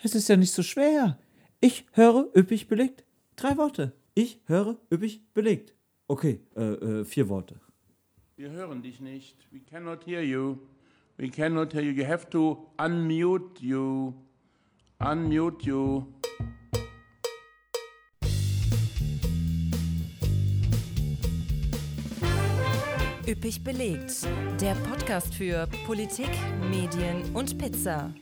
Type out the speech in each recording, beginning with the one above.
Es ist ja nicht so schwer. Ich höre üppig belegt. Drei Worte. Ich höre üppig belegt. Okay, äh, äh, vier Worte. Wir hören dich nicht. We cannot hear you. We cannot hear you. You have to unmute you. Unmute you. Üppig belegt. Der Podcast für Politik, Medien und Pizza.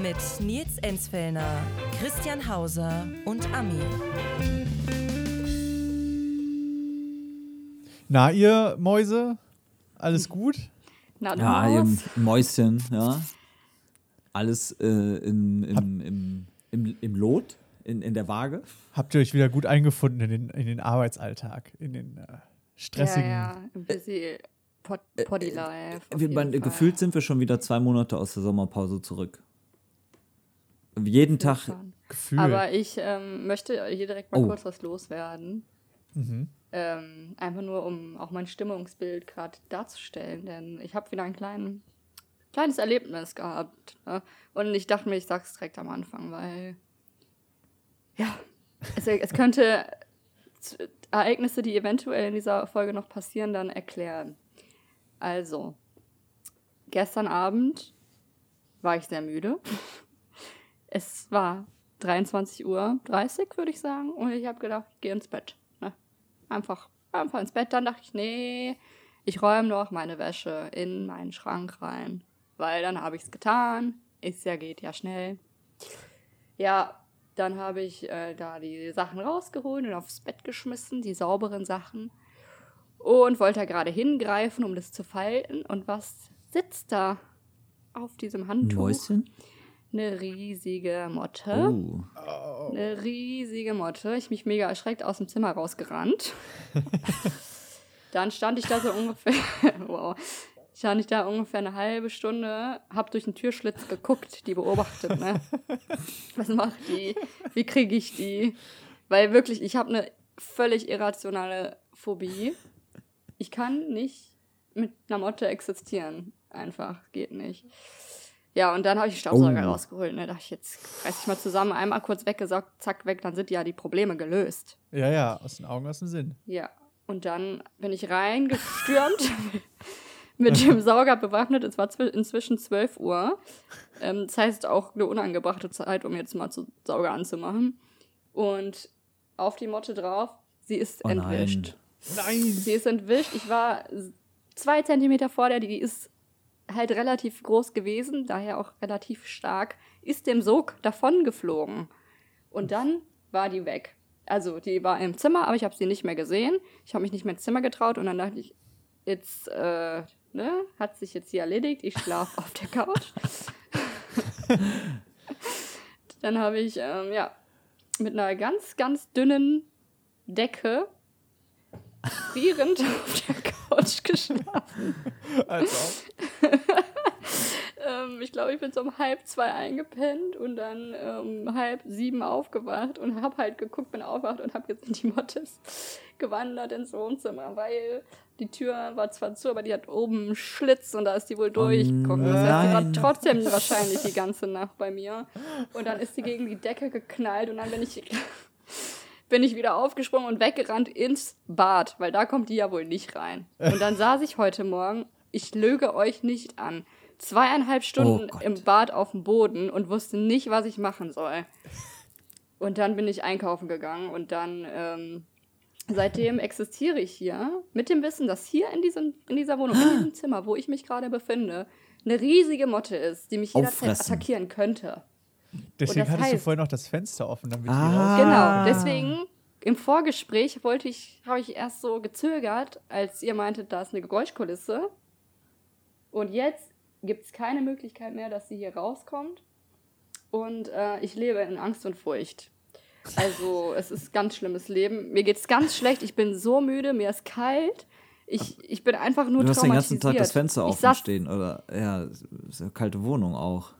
Mit Nils Enzfellner, Christian Hauser und Ami. Na, ihr Mäuse, alles gut? Na, Ja, ihr. Mäuschen, ja. Alles äh, im, im, im, im, im Lot, in, in der Waage. Habt ihr euch wieder gut eingefunden in den, in den Arbeitsalltag, in den äh, stressigen. Ja, ja, ein bisschen Pod Poddy Life. auf Wir, gefühlt sind wir schon wieder zwei Monate aus der Sommerpause zurück. Jeden Tag. Gefühl. Aber ich ähm, möchte hier direkt mal Oh. kurz was loswerden. Mhm. Ähm, einfach nur, um auch mein Stimmungsbild gerade darzustellen. Denn ich habe wieder ein klein, kleines Erlebnis gehabt. Ne? Und ich dachte mir, ich sag's direkt am Anfang, weil ja, es, es könnte Ereignisse, die eventuell in dieser Folge noch passieren, dann erklären. Also, gestern Abend war ich sehr müde. Es war 23 Uhr 30, würde ich sagen. Und ich habe gedacht, ich gehe ins Bett. Ne? Einfach, einfach ins Bett. Dann dachte ich, nee, ich räume noch meine Wäsche in meinen Schrank rein. Weil dann habe ich es getan. Ist ja, geht ja schnell. Ja, dann habe ich äh, da die Sachen rausgeholt und aufs Bett geschmissen, die sauberen Sachen. Und wollte da gerade hingreifen, um das zu falten. Und was sitzt da auf diesem Handtuch? Mäuschen? Eine riesige Motte. Oh. Eine riesige Motte. Ich mich mega erschreckt aus dem Zimmer rausgerannt. Dann stand ich da so ungefähr, wow, stand ich da ungefähr eine halbe Stunde, hab durch den Türschlitz geguckt, die beobachtet, ne? Was macht die? Wie kriege ich die? Weil wirklich, ich habe eine völlig irrationale Phobie. Ich kann nicht mit einer Motte existieren. Einfach, geht nicht. Ja, und dann habe ich den Staubsauger Oh. rausgeholt. Ne? dachte ich, jetzt reiß ich mal zusammen, einmal kurz weggesaugt, zack, weg, dann sind ja die Probleme gelöst. Ja, ja, aus den Augen, aus dem Sinn. Ja, und dann bin ich reingestürmt, mit dem Sauger bewaffnet. Es war zwi- inzwischen 12 Uhr. Ähm, das heißt auch eine unangebrachte Zeit, um jetzt mal zu Sauger anzumachen. Und auf die Motte drauf, sie ist Oh nein. entwischt. Nein! Sie ist entwischt. Ich war zwei Zentimeter vor der, die ist halt relativ groß gewesen, daher auch relativ stark, ist dem Sog davon geflogen. Und dann war die weg. Also die war im Zimmer, aber ich habe sie nicht mehr gesehen. Ich habe mich nicht mehr ins Zimmer getraut und dann dachte ich, jetzt, äh, ne, hat sich jetzt hier erledigt, ich schlafe auf der Couch. dann habe ich, ähm, ja, mit einer ganz, ganz dünnen Decke frierend auf der Couch geschlafen. Als. Ähm, ich glaube, ich bin so um halb zwei eingepennt und dann ähm, um halb sieben aufgewacht und habe halt geguckt, bin aufgewacht und habe gesehen, die Motte ist gewandert ins Wohnzimmer, weil die Tür war zwar zu, aber die hat oben einen Schlitz und da ist die wohl durchgekommen. Das heißt, die war trotzdem wahrscheinlich die ganze Nacht bei mir. Und dann ist sie gegen die Decke geknallt und dann bin ich, bin ich wieder aufgesprungen und weggerannt ins Bad, weil da kommt die ja wohl nicht rein. Und dann saß ich heute Morgen, ich lüge euch nicht an, zweieinhalb Stunden Oh im Bad auf dem Boden und wusste nicht, was ich machen soll. Und dann bin ich einkaufen gegangen und dann ähm, seitdem existiere ich hier mit dem Wissen, dass hier in, diesem, in dieser Wohnung, in diesem Zimmer, wo ich mich gerade befinde, eine riesige Motte ist, die mich jederzeit attackieren könnte. Deswegen hattest du heißt- vorhin noch das Fenster offen, damit Ah. Genau, deswegen im Vorgespräch wollte ich, habe ich erst so gezögert, als ihr meintet, da ist eine Geräuschkulisse. Und jetzt gibt es keine Möglichkeit mehr, dass sie hier rauskommt. Und äh, ich lebe in Angst und Furcht. Also es ist ganz schlimmes Leben. Mir geht's ganz schlecht. Ich bin so müde. Mir ist kalt. Ich, ich bin einfach nur Du hast den ganzen Tag das traumatisiert. Fenster offen saß, stehen, oder? Ja, ist eine kalte Wohnung auch.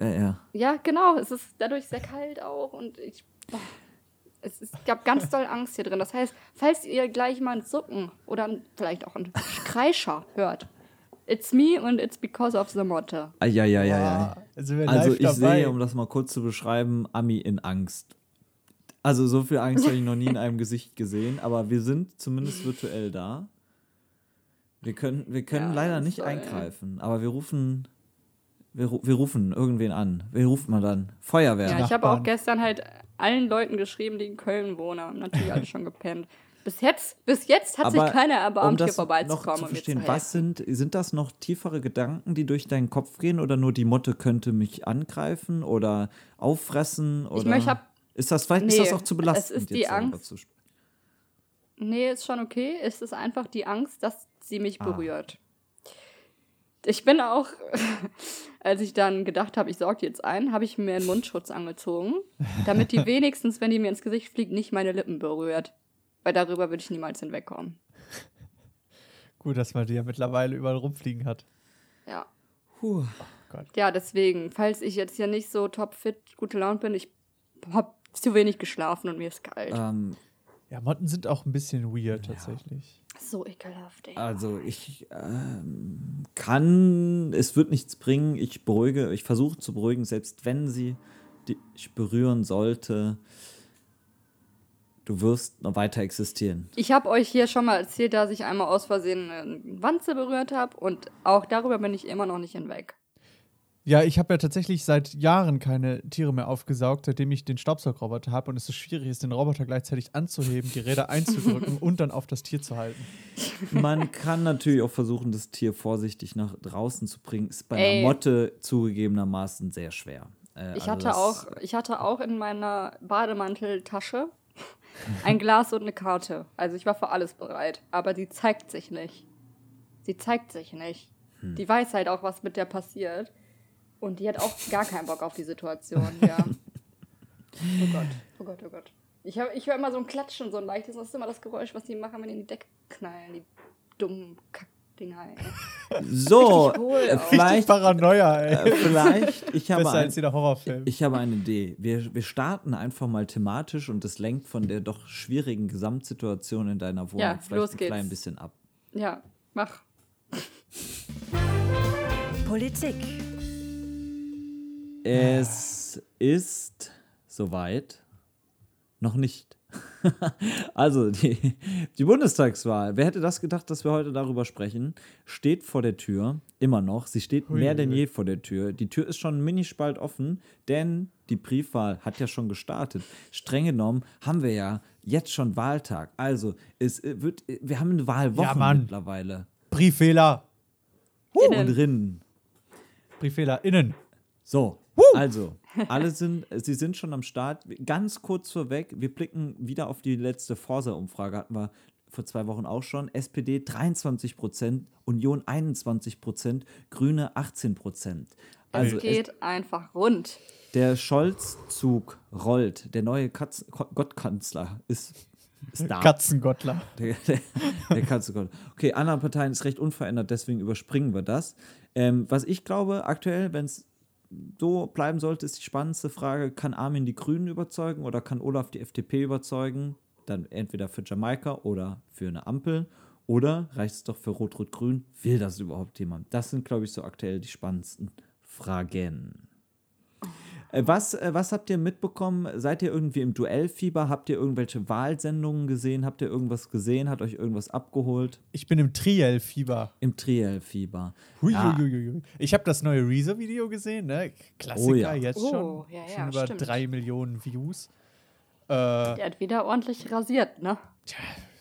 Ja, ja. Ja, genau. Es ist dadurch sehr kalt auch und ich. boah, Es ist, gab ganz doll Angst hier drin. Das heißt, falls ihr gleich mal ein Zucken oder vielleicht auch ein Kreischer hört, It's me und it's because of the Motte. Eieieiei. Ja, sind wir Also live ich dabei. sehe, um das mal kurz zu beschreiben, Ami in Angst. Also so viel Angst habe ich noch nie in einem Gesicht gesehen, aber wir sind zumindest virtuell da. Wir können, wir können Ja, leider nicht soll- eingreifen, aber wir rufen, wir, wir rufen irgendwen an. Wer ruft man dann? Feuerwehr. Ja, ich habe auch gestern halt allen Leuten geschrieben, die in Köln wohnen, haben natürlich alle schon gepennt. Bis jetzt, bis jetzt hat sich keiner erbarmt, um hier das vorbeizukommen. noch zu verstehen, zu was sind, sind das noch tiefere Gedanken, die durch deinen Kopf gehen oder nur die Motte könnte mich angreifen oder auffressen oder möchte hab- ist das vielleicht ist Nee, das auch zu belastend es ist die Angst. zu sprechen? Nee, ist schon okay. Es ist einfach die Angst, dass sie mich Ah. berührt. Ich bin auch, als ich dann gedacht habe, ich sorge jetzt ein, habe ich mir einen Mundschutz angezogen, damit die wenigstens, wenn die mir ins Gesicht fliegt, nicht meine Lippen berührt. Weil darüber würde ich niemals hinwegkommen. Gut, dass man die ja mittlerweile überall rumfliegen hat. Ja. Puh. Ja, deswegen, falls ich jetzt hier nicht so topfit, gute Laune bin, ich habe zu wenig geschlafen und mir ist kalt. Ähm, Ja, Motten sind auch ein bisschen weird tatsächlich. So ekelhaft, ey. also ich ähm, kann, es wird nichts bringen. Ich beruhige, ich versuche zu beruhigen, selbst wenn sie dich berühren sollte. Du wirst noch weiter existieren. Ich habe euch hier schon mal erzählt, dass ich einmal aus Versehen eine Wanze berührt habe und auch darüber bin ich immer noch nicht hinweg. Ja, ich habe ja tatsächlich seit Jahren keine Tiere mehr aufgesaugt, seitdem ich den Staubsaugroboter habe und es so schwierig ist, den Roboter gleichzeitig anzuheben, die Räder einzudrücken und dann auf das Tier zu halten. Man kann natürlich auch versuchen, das Tier vorsichtig nach draußen zu bringen. Ist bei Ey. einer Motte zugegebenermaßen sehr schwer. Äh, Ich also hatte auch, ich hatte auch in meiner Bademanteltasche ein Glas und eine Karte. Also ich war für alles bereit. Aber die zeigt sich nicht. Sie zeigt sich nicht. Hm. Die weiß halt auch, was mit der passiert. Und die hat auch gar keinen Bock auf die Situation, ja. Oh Gott, oh Gott, oh Gott. Ich, hab- ich höre immer so ein Klatschen, so ein leichtes. Das ist immer das Geräusch, was die machen, wenn die in die Decke knallen. Die dummen Kackdinger, ey. So, äh, vielleicht, Paranoia, ey. äh, vielleicht, ich habe, Besser ein, als jeder Horrorfilm. ich habe eine Idee. Wir, wir starten einfach mal thematisch und das lenkt von der doch schwierigen Gesamtsituation in deiner Wohnung Ja, vielleicht los ein geht's. klein bisschen ab. Ja, mach. Politik, Es ist soweit noch nicht. also die, die Bundestagswahl, wer hätte das gedacht, dass wir heute darüber sprechen, steht vor der Tür, immer noch. Sie steht mehr denn je vor der Tür. Die Tür ist schon minispalt offen, denn die Briefwahl hat ja schon gestartet. Streng genommen haben wir ja jetzt schon Wahltag. Also es äh, wird, wir haben eine Wahlwoche Ja, Mann. mittlerweile. Brieffehler. Und Innen. drinnen. Brieffehler innen. So, also, alle sind, sie sind schon am Start. Ganz kurz vorweg, wir blicken wieder auf die letzte Forsa-Umfrage, hatten wir vor zwei Wochen auch schon. SPD 23 Prozent, Union 21 Prozent, Grüne 18 Prozent. Also es es, geht einfach rund. der Scholz-Zug rollt. Der neue Katz Gottkanzler ist, ist da. Katzengottler. Der, der, der Gott. Okay, anderen Parteien ist recht unverändert, deswegen überspringen wir das. Ähm, was ich glaube, aktuell, wenn es so bleiben sollte, ist die spannendste Frage: Kann Armin die Grünen überzeugen oder kann Olaf die FDP überzeugen? Dann entweder für Jamaika oder für eine Ampel. Oder reicht es doch für Rot-Rot-Grün? Will das überhaupt jemand? Das sind, glaube ich, so aktuell die spannendsten Fragen. Äh, Was, äh, was habt ihr mitbekommen? Seid ihr irgendwie im Duellfieber? Habt ihr irgendwelche Wahlsendungen gesehen? Habt ihr irgendwas gesehen? Hat euch irgendwas abgeholt? Ich bin im Triel-Fieber. Im Triell-Fieber. Hui, Ja. hui, hui, hui. Ich habe das neue Rezo-Video gesehen, ne? Klassiker Oh ja. jetzt Oh, schon. ja, ja, schon über stimmt. drei Millionen Views. Äh, Der hat wieder ordentlich rasiert, ne?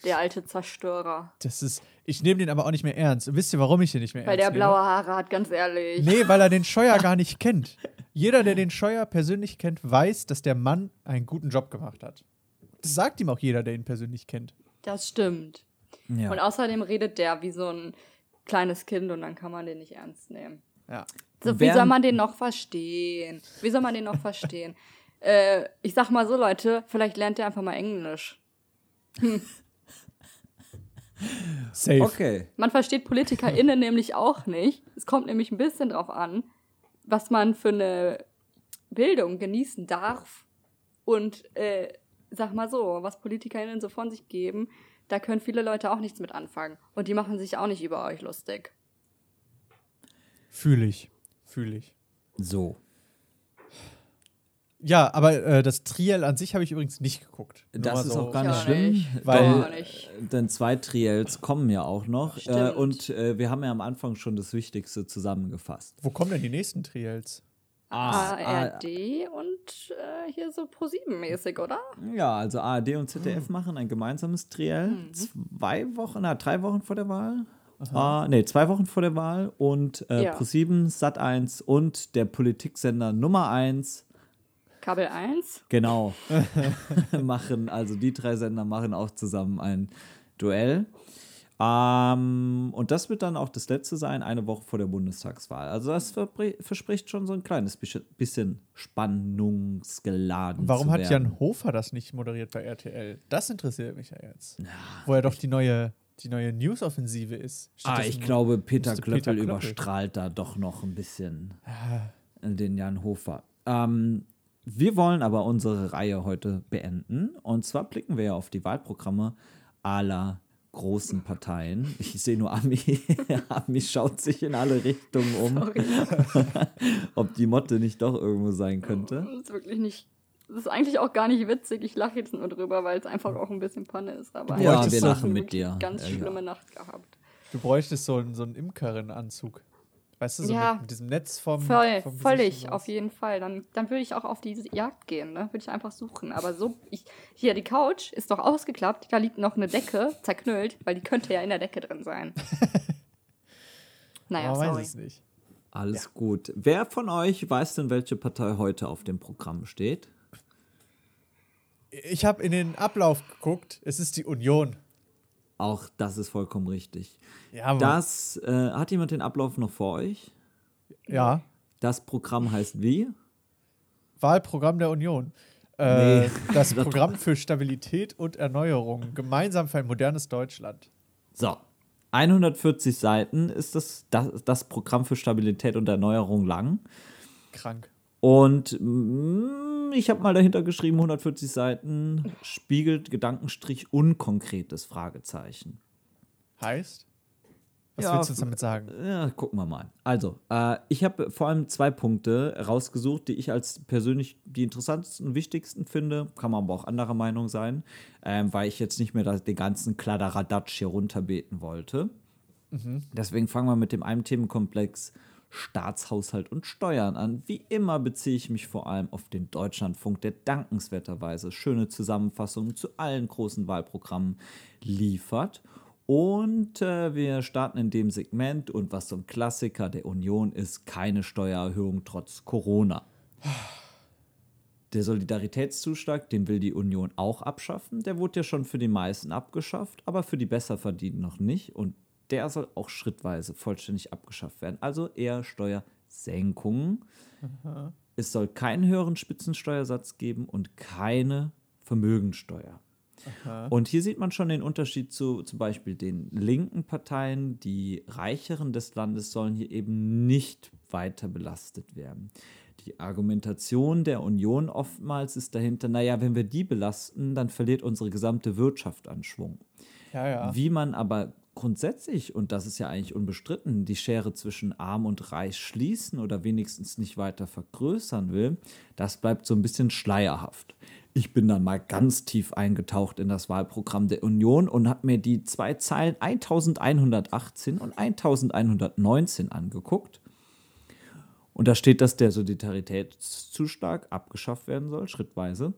Der alte Zerstörer. das ist. Ich nehme den aber auch nicht mehr ernst. Wisst ihr, warum ich den nicht mehr Weil ernst der nehme? blaue Haare hat, ganz ehrlich. Nee, weil er den Scheuer gar nicht kennt. Jeder, der den Scheuer persönlich kennt, weiß, dass der Mann einen guten Job gemacht hat. Das sagt ihm auch jeder, der ihn persönlich kennt. Das stimmt. Ja. Und außerdem redet der wie so ein kleines Kind und dann kann man den nicht ernst nehmen. Ja. So, wie soll man den noch verstehen? Wie soll man den noch verstehen? äh, ich sag mal so, Leute, vielleicht lernt ihr einfach mal Englisch. Safe. Okay. Man versteht PolitikerInnen nämlich auch nicht. Es kommt nämlich ein bisschen drauf an, was man für eine Bildung genießen darf. Und äh, sag mal so, was PolitikerInnen so von sich geben, da können viele Leute auch nichts mit anfangen. Und die machen sich auch nicht über euch lustig. Fühle ich. Fühle ich. So. Ja, aber äh, das Triell an sich habe ich übrigens nicht geguckt. Nur Das ist so- auch gar Ich nicht schlimm, nicht. Weil- Gar nicht. denn zwei Triels kommen ja auch noch. Äh, und äh, wir haben ja am Anfang schon das Wichtigste zusammengefasst. Wo kommen denn die nächsten Triels? Ah, ARD und äh, hier so ProSieben-mäßig, oder? Ja, also ARD und ZDF machen ein gemeinsames Triell. Zwei Wochen, na, drei Wochen vor der Wahl. Ah, nee, zwei Wochen vor der Wahl. Und äh, Ja. Pro7, Sat1 und der Politiksender Nummer 1, Kabel 1. genau, machen, also die drei Sender machen auch zusammen ein Duell. Ähm, und das wird dann auch das letzte sein, eine Woche vor der Bundestagswahl. Also das verspricht schon so ein kleines bisschen, spannungsgeladen. Warum zu hat. Jan Hofer das nicht moderiert bei RTL? Das interessiert mich ja jetzt. Wo er doch die neue, die neue News-Offensive ist. Ah, ich glaube, Peter Klöppel, Peter Klöppel. überstrahlt da doch noch ein bisschen den Jan Hofer. Ähm, wir wollen aber unsere Reihe heute beenden. Und zwar blicken wir ja auf die Wahlprogramme aller großen Parteien. Ich sehe nur Ami. Ami schaut sich in alle Richtungen um, ob die Motte nicht doch irgendwo sein könnte. Das ist wirklich nicht. Das ist eigentlich auch gar nicht witzig. Ich lache jetzt nur drüber, weil es einfach auch ein bisschen Panne ist. Aber Ja, wir lachen mit dir. eine Ganz Ja, ja. schlimme Nacht gehabt. Du bräuchtest so einen, so einen Imkerin-Anzug. Weißt du, so Ja. mit, mit diesem Netz vom. Voll, vom völlig, auf jeden Fall. Dann, dann würde ich auch auf diese Jagd gehen, ne? Würde ich einfach suchen. Aber so, ich, hier, die Couch ist doch ausgeklappt, da liegt noch eine Decke, zerknüllt, weil die könnte ja in der Decke drin sein. naja, Man weiß sorry. es nicht. Alles gut. Wer von euch weiß denn, welche Partei heute auf dem Programm steht? Ich habe in den Ablauf geguckt. Es ist die Union. Auch das ist vollkommen richtig. Ja, Das äh, hat jemand den Ablauf noch vor euch? Ja. Das Programm heißt wie? Wahlprogramm der Union. Äh, Nee. Das Programm für Stabilität und Erneuerung. Gemeinsam für ein modernes Deutschland. So. 140 Seiten ist das, das, das Programm für Stabilität und Erneuerung lang. Krank. Und mm, ich habe mal dahinter geschrieben, 140 Seiten spiegelt Gedankenstrich unkonkretes Fragezeichen. Heißt? Was Ja, willst du damit sagen? Ja, gucken wir mal. Also, äh, ich habe vor allem zwei Punkte rausgesucht, die ich als persönlich die interessantesten und wichtigsten finde. Kann man aber auch anderer Meinung sein, ähm, weil ich jetzt nicht mehr das, den ganzen Kladderadatsch hier runterbeten wollte. Deswegen fangen wir mit dem einen Themenkomplex Staatshaushalt und Steuern an. Wie immer beziehe ich mich vor allem auf den Deutschlandfunk, der dankenswerterweise schöne Zusammenfassungen zu allen großen Wahlprogrammen liefert. Und äh, wir starten in dem Segment und was so ein Klassiker der Union ist, keine Steuererhöhung trotz Corona. Der Solidaritätszuschlag, den will die Union auch abschaffen. Der wurde ja schon für die meisten abgeschafft, aber für die Besserverdienenden noch nicht. Und der soll auch schrittweise vollständig abgeschafft werden. Also eher Steuersenkungen. Es soll keinen höheren Spitzensteuersatz geben und keine Vermögensteuer. Und hier sieht man schon den Unterschied zu zum Beispiel den linken Parteien. Die Reicheren des Landes sollen hier eben nicht weiter belastet werden. Die Argumentation der Union oftmals ist dahinter, naja, wenn wir die belasten, dann verliert unsere gesamte Wirtschaft an Schwung. Ja, ja. Wie man aber grundsätzlich, und das ist ja eigentlich unbestritten, die Schere zwischen arm und reich schließen oder wenigstens nicht weiter vergrößern will, das bleibt so ein bisschen schleierhaft. Ich bin dann mal ganz tief eingetaucht in das Wahlprogramm der Union und habe mir die zwei Zeilen 1118 und 1119 angeguckt. Und da steht, dass der Solidaritätszuschlag abgeschafft werden soll, schrittweise.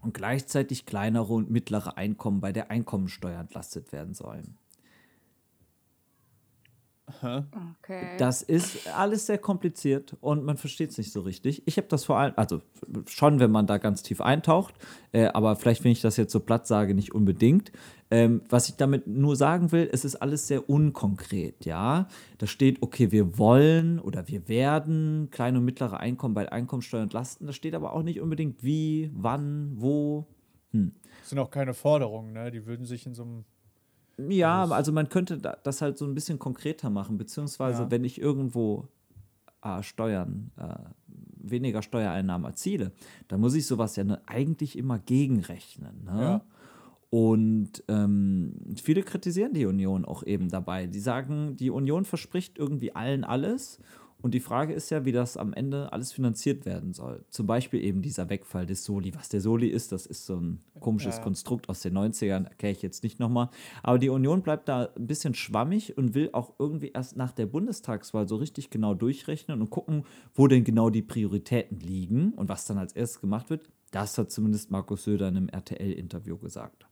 Und gleichzeitig kleinere und mittlere Einkommen bei der Einkommensteuer entlastet werden sollen. Okay. Das ist alles sehr kompliziert und man versteht es nicht so richtig. Ich habe das vor allem, also schon, wenn man da ganz tief eintaucht, äh, aber vielleicht, wenn ich das jetzt so platt sage, nicht unbedingt. Ähm, was ich damit nur sagen will, es ist alles sehr unkonkret, ja. Da steht, okay, wir wollen oder wir werden kleine und mittlere Einkommen bei der Einkommensteuer entlasten. Da steht aber auch nicht unbedingt wie, wann, wo. Das sind auch keine Forderungen, ne? Die würden sich in so einem. Ja, also man könnte da- das halt so ein bisschen konkreter machen, beziehungsweise Ja. wenn ich irgendwo äh, Steuern, äh, weniger Steuereinnahmen erziele, dann muss ich sowas ja ne, eigentlich immer gegenrechnen. Ne? Ja. Und ähm, viele kritisieren die Union auch eben dabei. Die sagen, die Union verspricht irgendwie allen alles Und die Frage ist ja, wie das am Ende alles finanziert werden soll. Zum Beispiel eben dieser Wegfall des Soli. Was der Soli ist, das ist so ein komisches Ja. Konstrukt aus den 90ern, erkläre ich jetzt nicht nochmal. Aber die Union bleibt da ein bisschen schwammig und will auch irgendwie erst nach der Bundestagswahl so richtig genau durchrechnen und gucken, wo denn genau die Prioritäten liegen und was dann als erstes gemacht wird. Das hat zumindest Markus Söder in einem RTL-Interview gesagt.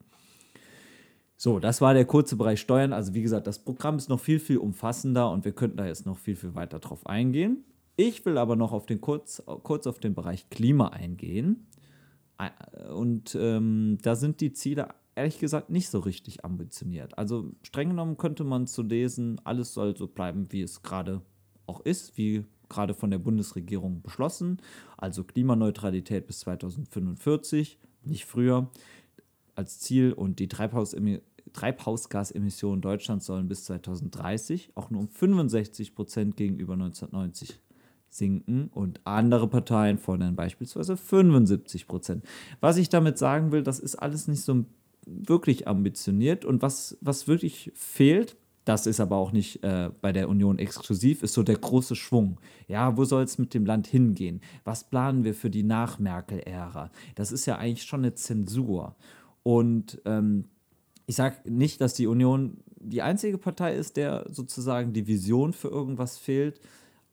So, das war der kurze Bereich Steuern. Also wie gesagt, das Programm ist noch viel, viel umfassender und wir könnten da jetzt noch viel, viel weiter drauf eingehen. Ich will aber noch auf den kurz, kurz auf den Bereich Klima eingehen. Ä- Und ähm, da sind die Ziele ehrlich gesagt nicht so richtig ambitioniert. Also streng genommen könnte man zu lesen, alles soll so bleiben, wie es gerade auch ist, wie gerade von der Bundesregierung beschlossen. Also Klimaneutralität bis 2045, nicht früher als Ziel und die Treibhausemi- Treibhausgasemissionen Deutschlands sollen bis 2030 auch nur um 65 Prozent gegenüber 1990 sinken und andere Parteien fordern beispielsweise 75 Prozent. Was ich damit sagen will, das ist alles nicht so wirklich ambitioniert und was, was wirklich fehlt, das ist aber auch nicht äh, bei der Union exklusiv, ist so der große Schwung. Ja, wo soll es mit dem Land hingehen? Was planen wir für die Nach-Merkel-Ära? Das ist ja eigentlich schon eine Zensur. Und ähm, ich sage nicht, dass die Union die einzige Partei ist, der sozusagen die Vision für irgendwas fehlt.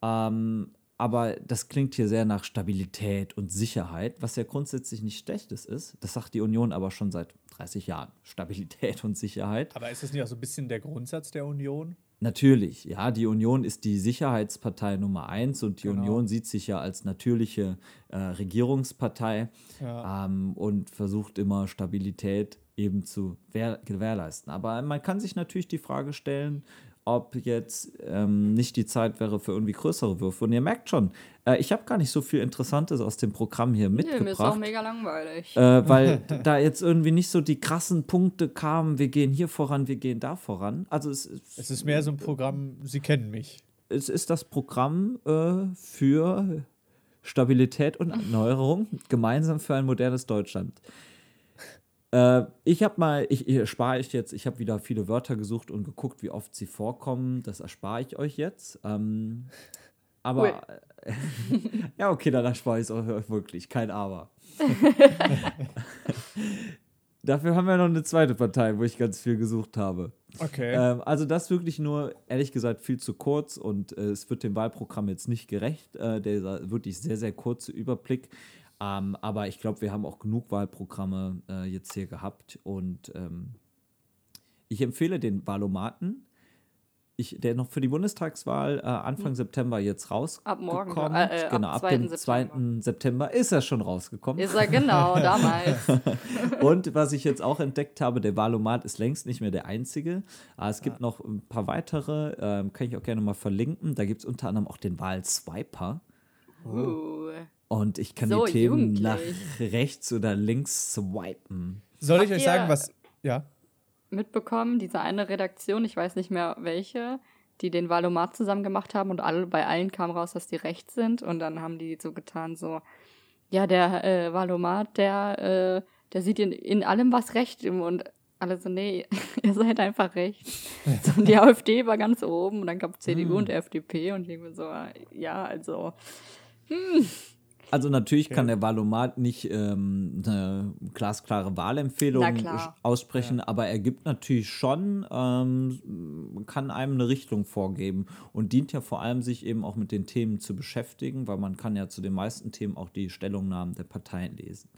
Ähm, aber das klingt hier sehr nach Stabilität und Sicherheit, was ja grundsätzlich nicht Schlechtes ist. Das sagt die Union aber schon seit 30 Jahren. Stabilität und Sicherheit. Aber ist das nicht auch so ein bisschen der Grundsatz der Union? Natürlich, ja, die Union ist die Sicherheitspartei Nummer eins und die Genau. Union sieht sich ja als natürliche äh, Regierungspartei Ja. ähm, und versucht immer Stabilität eben zu gewährleisten. Aber man kann sich natürlich die Frage stellen, ob jetzt ähm, nicht die Zeit wäre für irgendwie größere Würfe. Und ihr merkt schon, äh, ich habe gar nicht so viel Interessantes aus dem Programm hier Nee, mir ist auch mitgebracht. mega langweilig. Äh, weil da jetzt irgendwie nicht so die krassen Punkte kamen, wir gehen hier voran, wir gehen da voran. Also es, Es ist mehr so ein Programm, Sie kennen mich. es ist das Programm äh, für Stabilität und Erneuerung, gemeinsam für ein modernes Deutschland. Äh, ich habe mal, ich, ich erspare ich jetzt, ich habe wieder viele Wörter gesucht und geguckt, wie oft sie vorkommen. Das erspare ich euch jetzt. Ähm, aber, ja, okay, dann erspare ich es euch wirklich. Kein Aber. Dafür haben wir noch eine zweite Partei, wo ich ganz viel gesucht habe. Okay. Ähm, also das wirklich nur, ehrlich gesagt, viel zu kurz und äh, es wird dem Wahlprogramm jetzt nicht gerecht. Äh, der wirklich sehr, sehr kurze Überblick. Ähm, aber ich glaube, wir haben auch genug Wahlprogramme äh, jetzt hier gehabt und ähm, ich empfehle den Wahlomaten. Ich, der noch für die Bundestagswahl äh, Anfang September jetzt rausgekommen. Ab morgen, äh, äh, ab genau, ab 2. dem 2. September ist er schon rausgekommen. Ist er genau, damals. Und was ich jetzt auch entdeckt habe, der Valomat ist längst nicht mehr der einzige. Aber es gibt noch ein paar weitere, ähm, kann ich auch gerne mal verlinken. Da gibt es unter anderem auch den Wahlswiper. Uh. Und ich kann So die Themen nach rechts oder links swipen. Soll ich habt euch ihr- sagen, was. Ja. mitbekommen, diese eine Redaktion, ich weiß nicht mehr welche, die den Valomat zusammen gemacht haben und alle, bei allen kam raus, dass die rechts sind und dann haben die so getan, so, ja, der äh, Valomat, der, äh, der sieht in, in allem was recht im und alle so, nee, ihr seid einfach rechts. so, und die AfD war ganz oben und dann gab CDU und FDP und ich so, ja, also, Also natürlich kann der Valomat nicht ähm, eine glasklare Wahlempfehlung aussprechen, aber er gibt natürlich schon, ähm, kann einem eine Richtung vorgeben und dient ja vor allem, sich eben auch mit den Themen zu beschäftigen, weil man kann ja zu den meisten Themen auch die Stellungnahmen der Parteien lesen.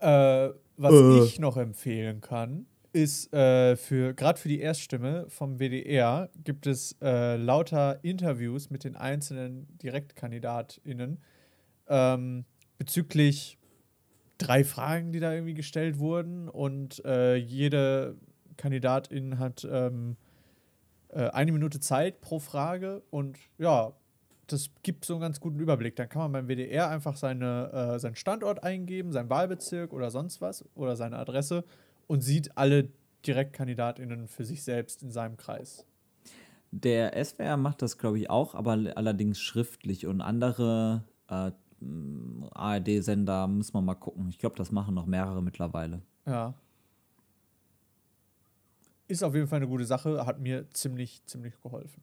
Äh, was Äh. ich noch empfehlen kann, ist äh, für gerade für die Erststimme vom WDR gibt es äh, lauter Interviews mit den einzelnen DirektkandidatInnen ähm, bezüglich drei Fragen, die da irgendwie gestellt wurden und äh, jede Kandidatin hat ähm, äh, eine Minute Zeit pro Frage und ja, das gibt so einen ganz guten Überblick. Dann kann man beim WDR einfach seine, äh, seinen Standort eingeben, seinen Wahlbezirk oder sonst was oder seine Adresse und sieht alle DirektkandidatInnen für sich selbst in seinem Kreis. Der SWR macht das, glaube ich, auch, aber allerdings schriftlich und andere äh, ARD-Sender müssen wir mal gucken. Ich glaube, das machen noch mehrere mittlerweile. Ja. Ist auf jeden Fall eine gute Sache, hat mir ziemlich, ziemlich geholfen.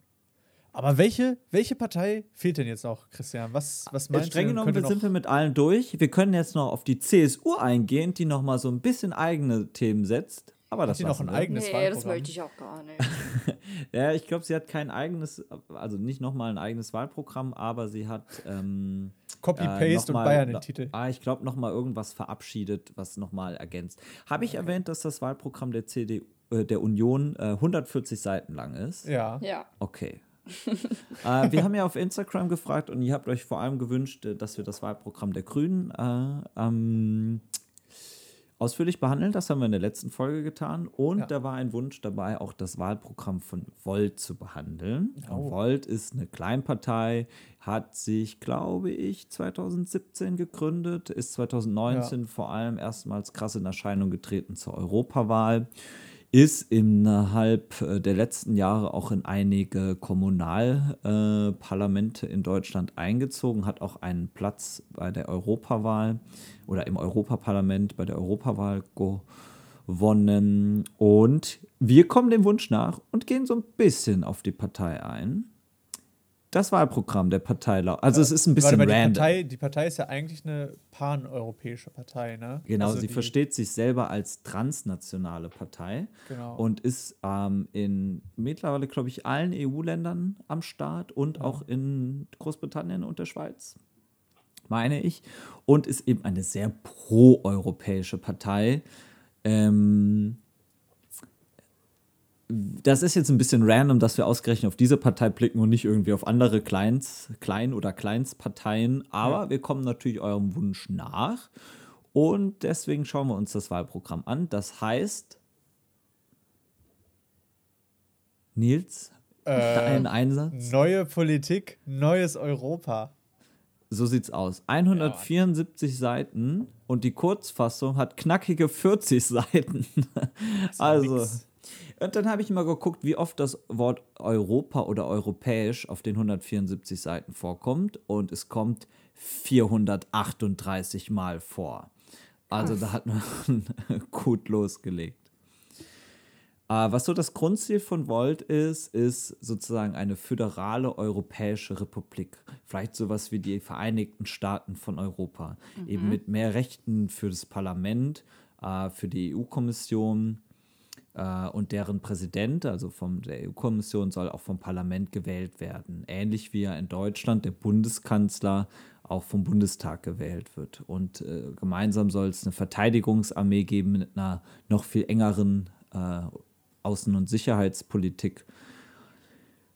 Aber welche, welche Partei fehlt denn jetzt noch, Christian? Was, was meinst Streng du? genommen könnte wir sind wir mit allen durch. Wir können jetzt noch auf die CSU eingehen, die noch mal so ein bisschen eigene Themen setzt. Aber das die noch ein wir. eigenes Nee, das Wahlprogramm? möchte ich auch gar nicht. Ja, ich glaube, sie hat kein eigenes, also nicht noch mal ein eigenes Wahlprogramm, aber sie hat ähm, Copy-Paste äh, und Bayern den Titel. Ah, ich glaube, noch mal irgendwas verabschiedet, was noch mal ergänzt. Habe ich erwähnt, dass das Wahlprogramm der CDU, äh, der Union äh, 140 Seiten lang ist? Ja. Ja. Okay. äh, wir haben ja auf Instagram gefragt und ihr habt euch vor allem gewünscht, äh, dass wir das Wahlprogramm der Grünen äh, ähm, ausführlich behandeln. Das haben wir in der letzten Folge getan. Und Ja. da war ein Wunsch dabei, auch das Wahlprogramm von Volt zu behandeln. Oh. Volt ist eine Kleinpartei, hat sich, glaube ich, 2017 gegründet, ist 2019 vor allem erstmals krass in Erscheinung getreten zur Europawahl ist innerhalb äh, der letzten Jahre auch in einige Kommunalparlamente äh, in Deutschland eingezogen, hat auch einen Platz bei der Europawahl oder im Europaparlament bei der Europawahl gewonnen. Und wir kommen dem Wunsch nach und gehen so ein bisschen auf die Partei ein. Das Wahlprogramm der Partei, also es ist ein bisschen Warte mal, die random. Partei, die Partei ist ja eigentlich eine paneuropäische Partei, ne? Genau, Also sie versteht sich selber als transnationale Partei Genau. und ist ähm, in mittlerweile, glaube ich, allen EU-Ländern am Start und auch in Großbritannien und der Schweiz, meine ich. Und ist eben eine sehr pro-europäische Partei. Ähm, das ist jetzt ein bisschen random, dass wir ausgerechnet auf diese Partei blicken und nicht irgendwie auf andere Kleins, Klein- oder Kleinstparteien. Aber wir kommen natürlich eurem Wunsch nach. Und deswegen schauen wir uns das Wahlprogramm an. Das heißt, Nils, dein Einsatz? Neue Politik, neues Europa. So sieht's aus. 174 Seiten und die Kurzfassung hat knackige 40 Seiten. also. nix. Und dann habe ich mal geguckt, wie oft das Wort Europa oder europäisch auf den 174 Seiten vorkommt. Und es kommt 438 Mal vor. Also da hat man gut losgelegt. Äh, was so das Grundziel von Volt ist, ist sozusagen eine föderale europäische Republik. Vielleicht sowas wie die Vereinigten Staaten von Europa. Eben mit mehr Rechten für das Parlament, äh, für die EU-Kommission und deren Präsident, also von der EU-Kommission, soll auch vom Parlament gewählt werden. Ähnlich wie ja in Deutschland der Bundeskanzler auch vom Bundestag gewählt wird. Und äh, gemeinsam soll es eine Verteidigungsarmee geben mit einer noch viel engeren äh, Außen- und Sicherheitspolitik.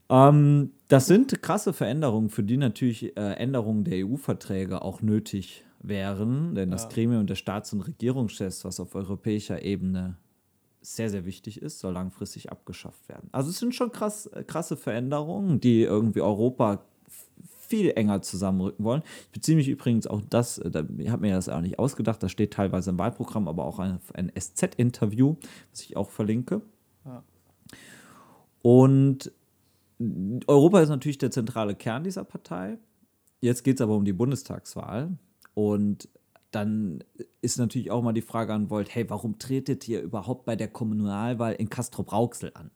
Ähm, das sind krasse Veränderungen, für die natürlich äh, Änderungen der EU-Verträge auch nötig wären, denn das Ja. Gremium der Staats- und Regierungschefs, was auf europäischer Ebene sehr, sehr wichtig ist, soll langfristig abgeschafft werden. Also es sind schon krass, äh, krasse Veränderungen, die irgendwie Europa viel enger zusammenrücken wollen. Ich beziehe mich übrigens auch das, äh, da, ich habe mir das auch nicht ausgedacht, das steht teilweise im Wahlprogramm, aber auch ein, ein SZ-Interview, was ich auch verlinke. Ja. Und Europa ist natürlich der zentrale Kern dieser Partei. Jetzt geht es aber um die Bundestagswahl. Und dann ist natürlich auch mal die Frage an Volt, hey, warum tretet ihr überhaupt bei der Kommunalwahl in Castrop-Rauxel an?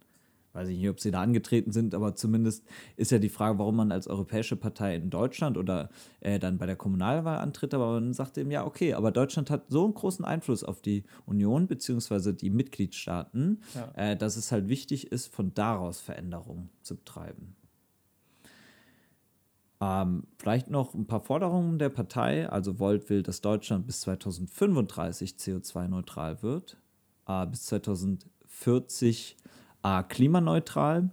Weiß ich nicht, ob sie da angetreten sind, aber zumindest ist ja die Frage, warum man als europäische Partei in Deutschland oder äh, dann bei der Kommunalwahl antritt. Aber man sagt eben, ja, okay, aber Deutschland hat so einen großen Einfluss auf die Union beziehungsweise die Mitgliedstaaten, Ja. äh, dass es halt wichtig ist, von daraus Veränderungen zu betreiben. Ähm, vielleicht noch ein paar Forderungen der Partei. Also Volt will, dass Deutschland bis 2035 CO2-neutral wird, äh, bis 2040 äh, klimaneutral.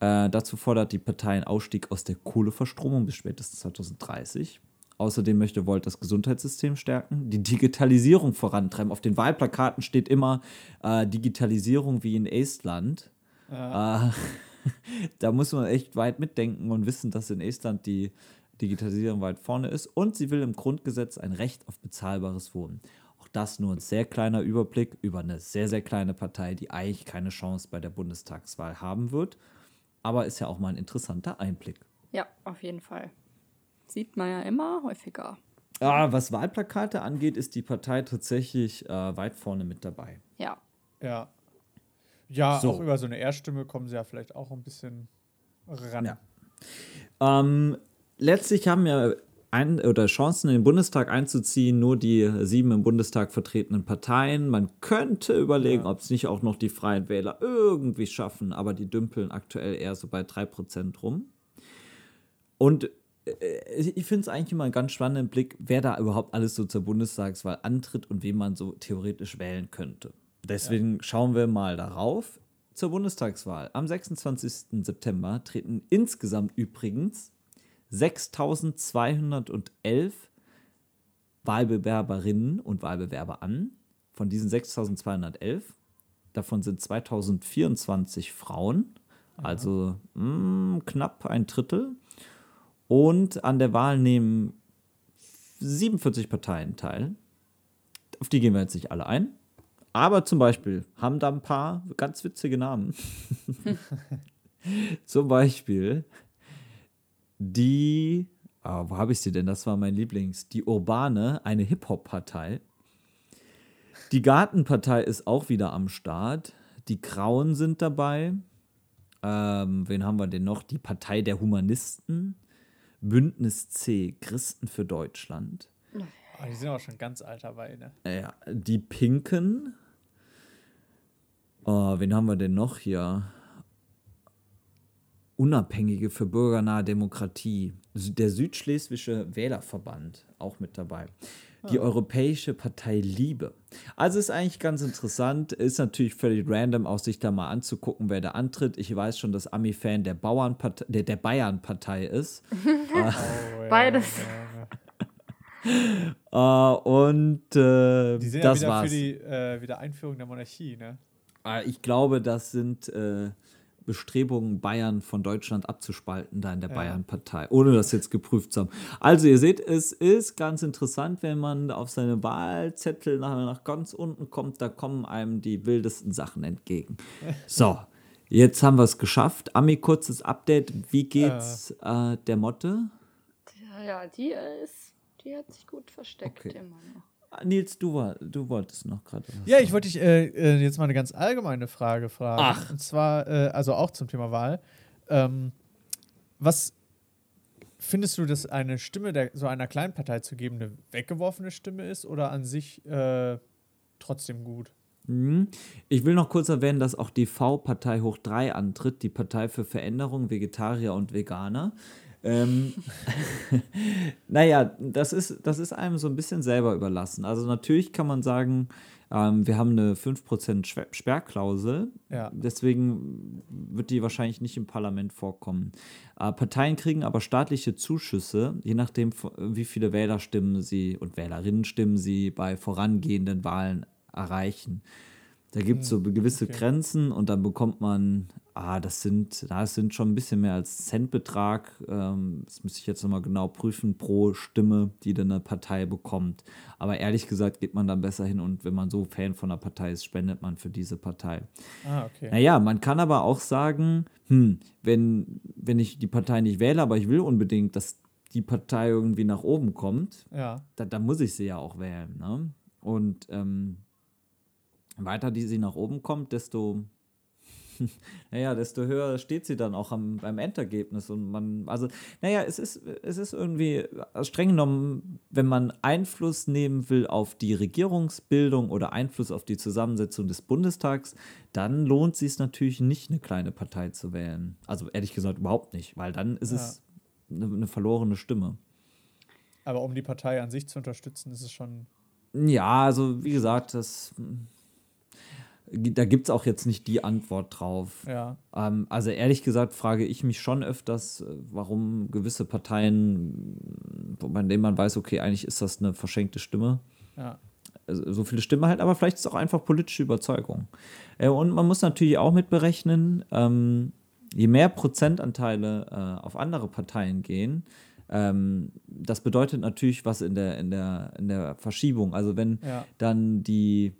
Äh, dazu fordert die Partei einen Ausstieg aus der Kohleverstromung bis spätestens 2030. Außerdem möchte Volt das Gesundheitssystem stärken, die Digitalisierung vorantreiben. Auf den Wahlplakaten steht immer äh, Digitalisierung wie in Estland. Äh, da muss man echt weit mitdenken und wissen, dass in Estland die Digitalisierung weit vorne ist. Und sie will im Grundgesetz ein Recht auf bezahlbares Wohnen. Auch das nur ein sehr kleiner Überblick über eine sehr, sehr kleine Partei, die eigentlich keine Chance bei der Bundestagswahl haben wird. Aber ist ja auch mal ein interessanter Einblick. Ja, auf jeden Fall. Sieht man ja immer häufiger. Ah, was Wahlplakate angeht, ist die Partei tatsächlich äh, weit vorne mit dabei. Ja. Ja. Ja, So. auch über so eine Erststimme kommen sie ja vielleicht auch ein bisschen ran. Ja. Ähm, letztlich haben ja ein, oder Chancen in den Bundestag einzuziehen, nur die sieben im Bundestag vertretenen Parteien. Man könnte überlegen, ob es nicht auch noch die Freien Wähler irgendwie schaffen, aber die dümpeln aktuell eher so bei 3% rum. Und äh, ich finde es eigentlich immer einen ganz spannenden Blick, wer da überhaupt alles so zur Bundestagswahl antritt und wen man so theoretisch wählen könnte. Deswegen schauen wir mal darauf. Zur Bundestagswahl am 26. September treten insgesamt übrigens 6211 Wahlbewerberinnen und Wahlbewerber an. Von diesen 6211, davon sind 2024 Frauen, also mh, knapp ein Drittel. Und an der Wahl nehmen 47 Parteien teil. Auf die gehen wir jetzt nicht alle ein. Aber zum Beispiel haben da ein paar ganz witzige Namen. zum Beispiel die, ah, wo habe ich sie denn? Das war mein Lieblings. Die Urbane, eine Hip-Hop-Partei. Die Gartenpartei ist auch wieder am Start. Die Grauen sind dabei. Ähm, wen haben wir denn noch? Die Partei der Humanisten. Bündnis C, Christen für Deutschland. Oh, die sind auch schon ganz alt dabei, ne? Ja, die Pinken. Oh, wen haben wir denn noch hier? Unabhängige für bürgernahe Demokratie. Der Südschleswische Wählerverband, auch mit dabei. Die Europäische Partei Liebe. Also ist eigentlich ganz interessant, ist natürlich völlig random, auch sich da mal anzugucken, wer da antritt. Ich weiß schon, dass Ami-Fan der, Bauernpartei- der, der Bayern-Partei ist. Oh, ja, Beides. ja, ja. Äh, und äh, Die sind das ja wieder war's. für die äh, Wiedereinführung der Monarchie, ne? Äh, Ich glaube, das sind äh, Bestrebungen, Bayern von Deutschland abzuspalten, da in der Ja. Bayern-Partei, ohne das jetzt geprüft zu haben. Also, ihr seht, es ist ganz interessant, wenn man auf seine Wahlzettel nach, nach ganz unten kommt, da kommen einem die wildesten Sachen entgegen. So, jetzt haben wir es geschafft. Ami, kurzes Update. Wie geht's äh, der Motte? Ja, ja, die ist, die hat sich gut versteckt Okay. immer noch. Nils, du, war, du wolltest noch gerade was. Ja, ich wollte dich äh, äh, jetzt mal eine ganz allgemeine Frage fragen. Ach. Und zwar, äh, also auch zum Thema Wahl. Ähm, was findest du, dass eine Stimme der, so einer kleinen Partei zu geben eine weggeworfene Stimme ist oder an sich äh, trotzdem gut? Mhm. Ich will noch kurz erwähnen, dass auch die V-Partei hoch 3 antritt, die Partei für Veränderung, Vegetarier und Veganer. Ähm, naja, das ist, das ist einem so ein bisschen selber überlassen. Also natürlich kann man sagen, ähm, wir haben eine 5% Schwer- Sperrklausel, Ja. deswegen wird die wahrscheinlich nicht im Parlament vorkommen. Äh, Parteien kriegen aber staatliche Zuschüsse, je nachdem, wie viele Wählerstimmen sie und Wählerinnenstimmen sie bei vorangehenden Wahlen erreichen. Da gibt es so gewisse okay. Grenzen und dann bekommt man, ah, das sind, das sind schon ein bisschen mehr als Centbetrag. Ähm, das müsste ich jetzt nochmal genau prüfen, pro Stimme, die dann eine Partei bekommt. Aber ehrlich gesagt geht man dann besser hin und wenn man so Fan von einer Partei ist, spendet man für diese Partei. Ah, okay. Naja, man kann aber auch sagen, hm, wenn, wenn ich die Partei nicht wähle, aber ich will unbedingt, dass die Partei irgendwie nach oben kommt, Ja. da, da muss ich sie ja auch wählen. Ne? Und ähm, weiter die sie nach oben kommt, desto, naja, desto höher steht sie dann auch am, beim Endergebnis. Und man, also, naja, es ist, es ist irgendwie also streng genommen, wenn man Einfluss nehmen will auf die Regierungsbildung oder Einfluss auf die Zusammensetzung des Bundestags, dann lohnt sich es natürlich nicht, eine kleine Partei zu wählen. Also ehrlich gesagt überhaupt nicht, weil dann ist Ja. es eine, eine verlorene Stimme. Aber um die Partei an sich zu unterstützen, ist es schon. Ja, also wie gesagt, das, da gibt es auch jetzt nicht die Antwort drauf. Ja. Ähm, also ehrlich gesagt frage ich mich schon öfters, äh, warum gewisse Parteien, bei denen man weiß, okay, eigentlich ist das eine verschenkte Stimme. Ja. Also so viele Stimmen halt, aber vielleicht ist es auch einfach politische Überzeugung. Äh, und man muss natürlich auch mit berechnen, ähm, je mehr Prozentanteile äh, auf andere Parteien gehen, ähm, das bedeutet natürlich was in der, in der, in der Verschiebung. Also wenn Ja. dann die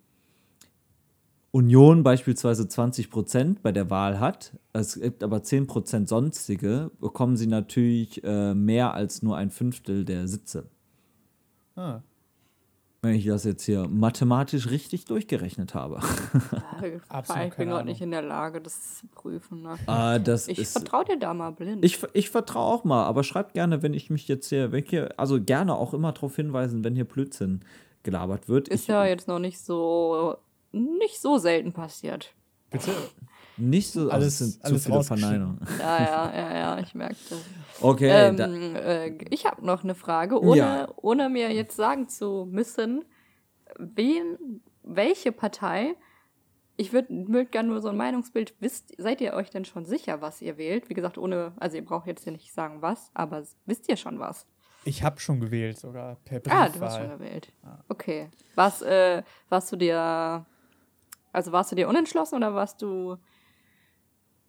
Union beispielsweise 20 Prozent bei der Wahl hat, es gibt aber 10 Prozent sonstige, bekommen sie natürlich äh, mehr als nur ein Fünftel der Sitze. Ah. Wenn ich das jetzt hier mathematisch richtig durchgerechnet habe. Absolut ich bin gerade nicht in der Lage, das zu prüfen. Ne? Ah, das Ich vertraue dir da mal blind. Ich, ich vertraue auch mal, aber schreibt gerne, wenn ich mich jetzt hier, wenn hier also gerne auch immer darauf hinweisen, wenn hier Blödsinn gelabert wird. ist ich, ja jetzt noch nicht so nicht so selten passiert. Bitte? nicht so, also Alles- es sind alles zu viele. Verneinungen. Ja, ja, ja, ja, ich merke das. Okay, Ähm, da, äh, ich habe noch eine Frage, ohne, Ja. ohne mir jetzt sagen zu müssen, wen, welche Partei. Ich würde würd gerne nur so ein Meinungsbild. Wisst, seid ihr euch denn schon sicher, was ihr wählt? Wie gesagt, ohne, also ihr braucht jetzt hier nicht sagen, was, aber wisst ihr schon was? Ich habe schon gewählt, sogar per Ah, du hast schon Briefwahl. gewählt. Okay. Was, äh, warst du dir, also warst du dir unentschlossen oder warst du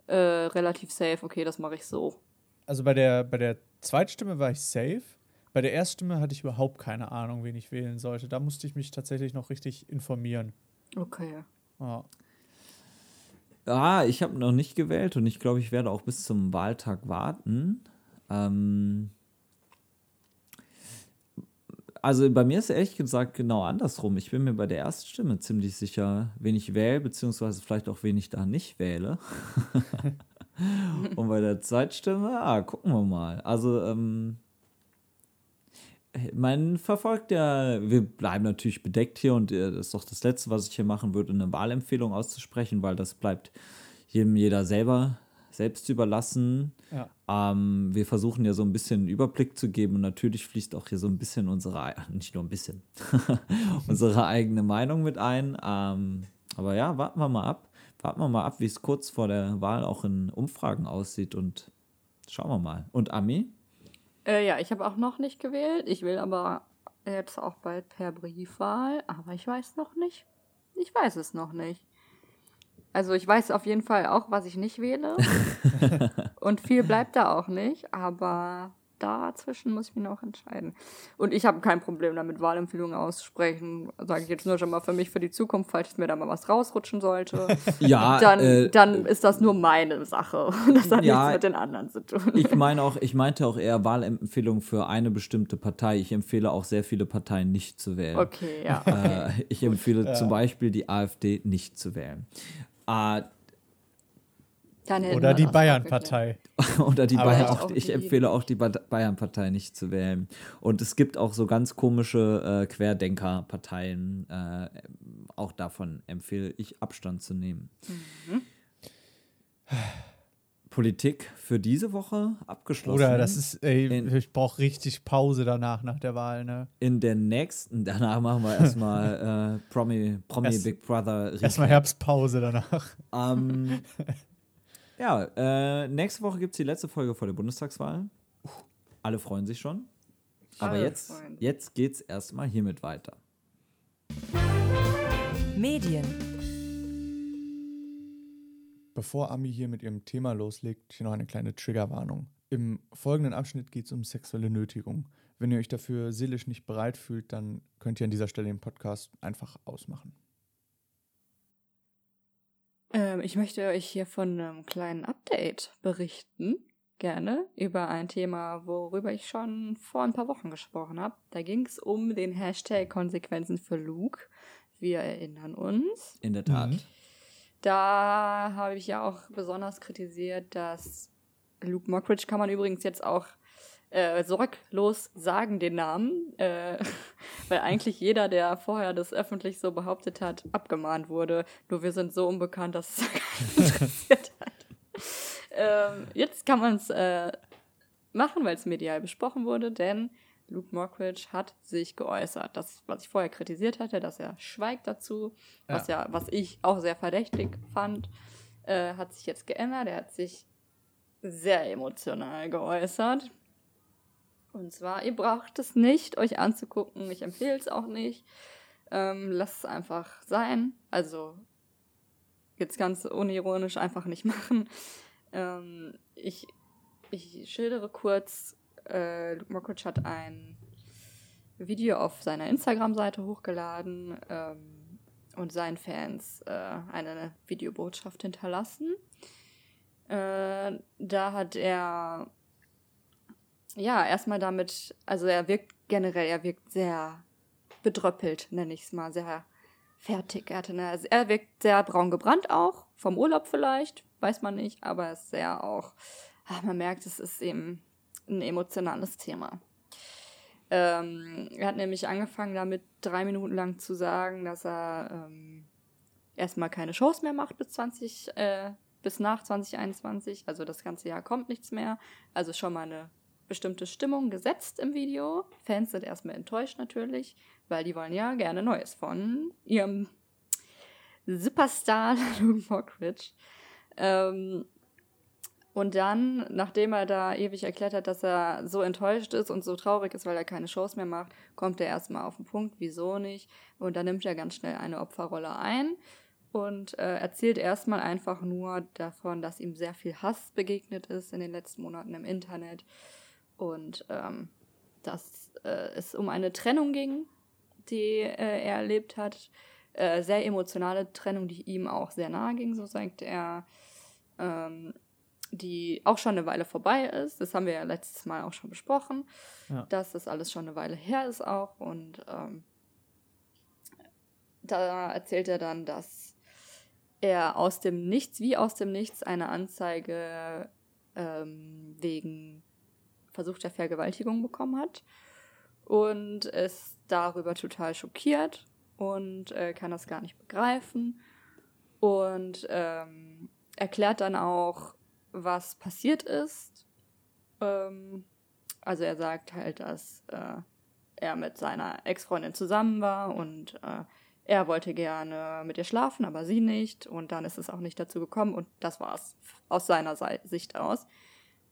äh, relativ safe? Okay, das mache ich so. Also bei der, bei der Zweitstimme war ich safe. Bei der Erststimme hatte ich überhaupt keine Ahnung, wen ich wählen sollte. Da musste ich mich tatsächlich noch richtig informieren. Okay. Ja. ah, ich habe noch nicht gewählt und ich glaube, ich werde auch bis zum Wahltag warten. Ähm, also bei mir ist ehrlich gesagt genau andersrum. Ich bin mir bei der ersten Stimme ziemlich sicher, wen ich wähle, beziehungsweise vielleicht auch, wen ich da nicht wähle. Und bei der Zweitstimme, ah, gucken wir mal. Also, ähm, man verfolgt ja, wir bleiben natürlich bedeckt hier und äh, das ist doch das Letzte, was ich hier machen würde, eine Wahlempfehlung auszusprechen, weil das bleibt jedem jeder selber selbst überlassen. Ja. Ähm, wir versuchen ja so ein bisschen einen Überblick zu geben und natürlich fließt auch hier so ein bisschen unsere, nicht nur ein bisschen, unsere eigene Meinung mit ein. Ähm, aber ja, warten wir mal ab. Warten wir mal ab, wie es kurz vor der Wahl auch in Umfragen aussieht und schauen wir mal. Und Ami? Äh, ja, ich habe auch noch nicht gewählt. Ich will aber jetzt auch bald per Briefwahl. Aber ich weiß noch nicht. Ich weiß es noch nicht. Also ich weiß auf jeden Fall auch, was ich nicht wähle. Und viel bleibt da auch nicht. Aber dazwischen muss ich mich noch entscheiden. Und ich habe kein Problem damit, Wahlempfehlungen auszusprechen. Sage ich jetzt nur schon mal für mich, für die Zukunft, falls mir da mal was rausrutschen sollte. Ja, dann, äh, dann ist das nur meine Sache. Das hat Ja, nichts mit den anderen zu tun. Ich meine auch, ich meinte auch eher Wahlempfehlung für eine bestimmte Partei. Ich empfehle auch sehr viele Parteien nicht zu wählen. Okay, ja. Äh, ich empfehle zum Beispiel die AfD nicht zu wählen. Äh, Oder die Bayern-Partei. oder die Bayern, auch ich empfehle auch die Ba- Bayern-Partei nicht zu wählen. Und es gibt auch so ganz komische äh, Querdenker-Parteien. Äh, auch davon empfehle ich Abstand zu nehmen. Mhm. Politik für diese Woche abgeschlossen. Oder das ist, ey, In- ich brauche richtig Pause danach, nach der Wahl, ne? in der nächsten, danach machen wir erstmal äh, Promi, Promi Erst- Big Brother. Erstmal Herbstpause danach. Ähm, ja, äh, nächste Woche gibt es die letzte Folge vor der Bundestagswahl. Alle freuen sich schon. Aber Alle jetzt, freuen jetzt geht es erstmal hiermit weiter. Medien, Bevor Ami hier mit ihrem Thema loslegt, hier noch eine kleine Triggerwarnung. Im folgenden Abschnitt geht es um sexuelle Nötigung. Wenn ihr euch dafür seelisch nicht bereit fühlt, dann könnt ihr an dieser Stelle den Podcast einfach ausmachen. Ähm, ich möchte euch hier von einem kleinen Update berichten. Gerne über ein Thema, worüber ich schon vor ein paar Wochen gesprochen habe. Da ging es um den Hashtag Konsequenzen für Luke. Wir erinnern uns. In der Tat. Mhm. Da habe ich ja auch besonders kritisiert, dass Luke Mockridge kann man übrigens jetzt auch äh, sorglos sagen, den Namen, äh, weil eigentlich jeder, der vorher das öffentlich so behauptet hat, abgemahnt wurde. Nur wir sind so unbekannt, dass es interessiert hat. Ähm, jetzt kann man es äh, machen, weil es medial besprochen wurde, denn Luke Mockridge hat sich geäußert. Das, was ich vorher kritisiert hatte, dass er schweigt dazu, was ja, was ich auch sehr verdächtig fand, äh, hat sich jetzt geändert. Er hat sich sehr emotional geäußert. Und zwar, ihr braucht es nicht, euch anzugucken. Ich empfehle es auch nicht. Ähm, lasst es einfach sein. Also, jetzt ganz unironisch einfach nicht machen. Ähm, ich, ich schildere kurz, äh, Luke Mockridge hat ein Video auf seiner Instagram-Seite hochgeladen ähm, und seinen Fans äh, eine Videobotschaft hinterlassen. Äh, da hat er ja erstmal damit, also er wirkt generell, er wirkt sehr bedröppelt, nenne ich es mal, sehr fertig. Er, eine, er wirkt sehr braun gebrannt auch, vom Urlaub vielleicht, weiß man nicht, aber es ist sehr auch, ach, man merkt, es ist eben ein emotionales Thema. Ähm, er hat nämlich angefangen damit drei Minuten lang zu sagen, dass er ähm, erstmal keine Shows mehr macht bis 20, äh, bis nach 2021. Also das ganze Jahr kommt nichts mehr. Also schon mal eine bestimmte Stimmung gesetzt im Video. Fans sind erstmal enttäuscht natürlich, weil die wollen ja gerne Neues von ihrem Superstar Luke Mockridge. Ähm, und dann, nachdem er da ewig erklärt hat, dass er so enttäuscht ist und so traurig ist, weil er keine Shows mehr macht, kommt er erstmal auf den Punkt, wieso nicht. Und dann nimmt er ganz schnell eine Opferrolle ein und äh, erzählt erstmal einfach nur davon, dass ihm sehr viel Hass begegnet ist in den letzten Monaten im Internet und ähm, dass äh, es um eine Trennung ging, die äh, er erlebt hat. Äh, sehr emotionale Trennung, die ihm auch sehr nahe ging, so sagt er. Ähm, die auch schon eine Weile vorbei ist. Das haben wir ja letztes Mal auch schon besprochen, ja. dass das alles schon eine Weile her ist auch. Und ähm, da erzählt er dann, dass er aus dem Nichts, wie aus dem Nichts, eine Anzeige ähm, wegen versuchter Vergewaltigung bekommen hat und ist darüber total schockiert und äh, kann das gar nicht begreifen und ähm, erklärt dann auch, was passiert ist. Ähm, also er sagt halt, dass äh, er mit seiner Ex-Freundin zusammen war und äh, er wollte gerne mit ihr schlafen, aber sie nicht. Und dann ist es auch nicht dazu gekommen und das war's aus seiner Sicht aus.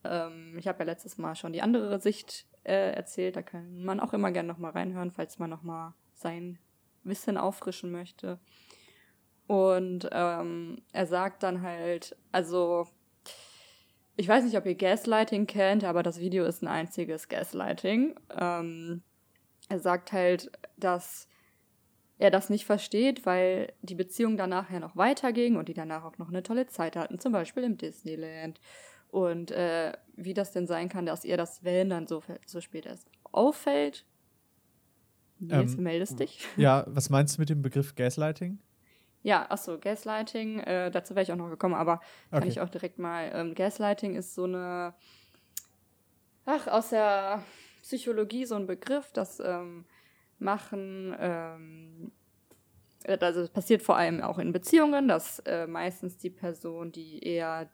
Ähm, ich habe ja letztes Mal schon die andere Sicht äh, erzählt. Da kann man auch immer gerne nochmal reinhören, falls man nochmal sein Wissen auffrischen möchte. Und ähm, er sagt dann halt, also ich weiß nicht, ob ihr Gaslighting kennt, aber das Video ist ein einziges Gaslighting. Ähm, er sagt halt, dass er das nicht versteht, weil die Beziehung danach ja noch weiterging und die danach auch noch eine tolle Zeit hatten, zum Beispiel im Disneyland. Und äh, wie das denn sein kann, dass ihr das, wenn dann so, so spät erst auffällt. Jetzt ähm, meldest dich. Ja, was meinst du mit dem Begriff Gaslighting? Ja, achso, Gaslighting, äh, dazu wäre ich auch noch gekommen, aber kann okay. ich auch direkt mal. Ähm, Gaslighting ist so eine, ach, aus der Psychologie so ein Begriff, das ähm, machen, ähm, also es passiert vor allem auch in Beziehungen, dass äh, meistens die Person, die eher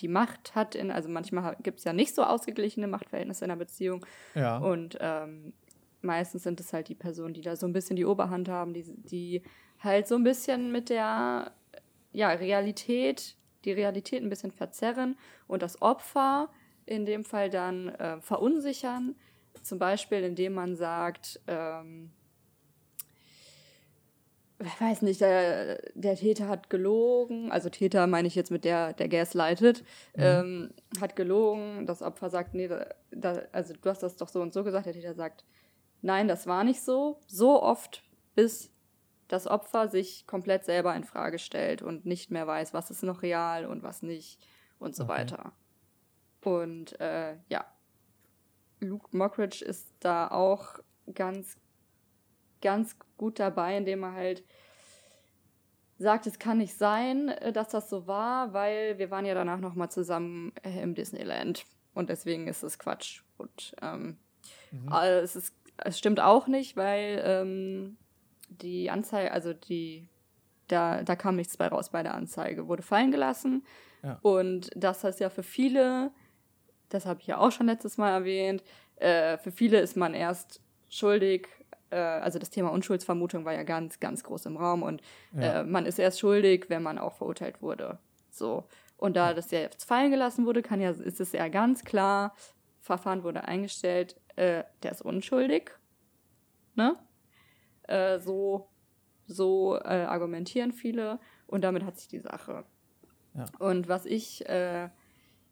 die Macht hat, in, also manchmal gibt es ja nicht so ausgeglichene Machtverhältnisse in einer Beziehung. Ja. Und ähm, meistens sind es halt die Personen, die da so ein bisschen die Oberhand haben, die, die halt so ein bisschen mit der ja, Realität, die Realität ein bisschen verzerren und das Opfer in dem Fall dann äh, verunsichern. Zum Beispiel, indem man sagt, ähm, ich weiß nicht, der, der, Täter hat gelogen, also Täter meine ich jetzt mit der, der Gas leitet, mhm. ähm, hat gelogen, das Opfer sagt, nee, da, da, also du hast das doch so und so gesagt, der Täter sagt, nein, das war nicht so, so oft, bis das Opfer sich komplett selber in Frage stellt und nicht mehr weiß, was ist noch real und was nicht und so okay. weiter. Und äh, ja, Luke Mockridge ist da auch ganz, ganz gut dabei, indem er halt sagt, es kann nicht sein, äh, dass das so war, weil wir waren ja danach noch mal zusammen äh, im Disneyland und deswegen ist es Quatsch. Und ähm, mhm. es, ist, es stimmt auch nicht, weil ähm, die Anzeige, also die, da, da kam nichts bei raus bei der Anzeige, wurde fallen gelassen. Ja. Und das heißt ja für viele, das habe ich ja auch schon letztes Mal erwähnt, äh, für viele ist man erst schuldig, äh, also das Thema Unschuldsvermutung war ja ganz, ganz groß im Raum und ja. äh, man ist erst schuldig, wenn man auch verurteilt wurde. So. Und da das ja jetzt fallen gelassen wurde, kann ja, ist es ja ganz klar, Verfahren wurde eingestellt, äh, der ist unschuldig. Ne? Äh, so so äh, argumentieren viele und damit hat sich die Sache. Ja. Und was ich, äh,